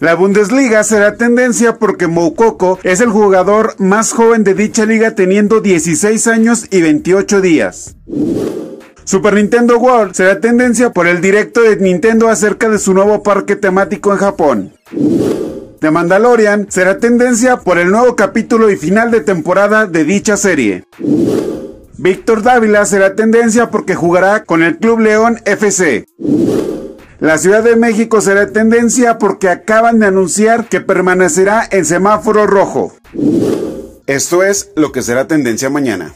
La Bundesliga será tendencia porque Moukoko es el jugador más joven de dicha liga teniendo 16 años y 28 días. Super Nintendo World será tendencia por el directo de Nintendo acerca de su nuevo parque temático en Japón. The Mandalorian será tendencia por el nuevo capítulo y final de temporada de dicha serie. Víctor Dávila será tendencia porque jugará con el Club León FC. La Ciudad de México será tendencia porque acaban de anunciar que permanecerá en semáforo rojo. Esto es lo que será tendencia mañana.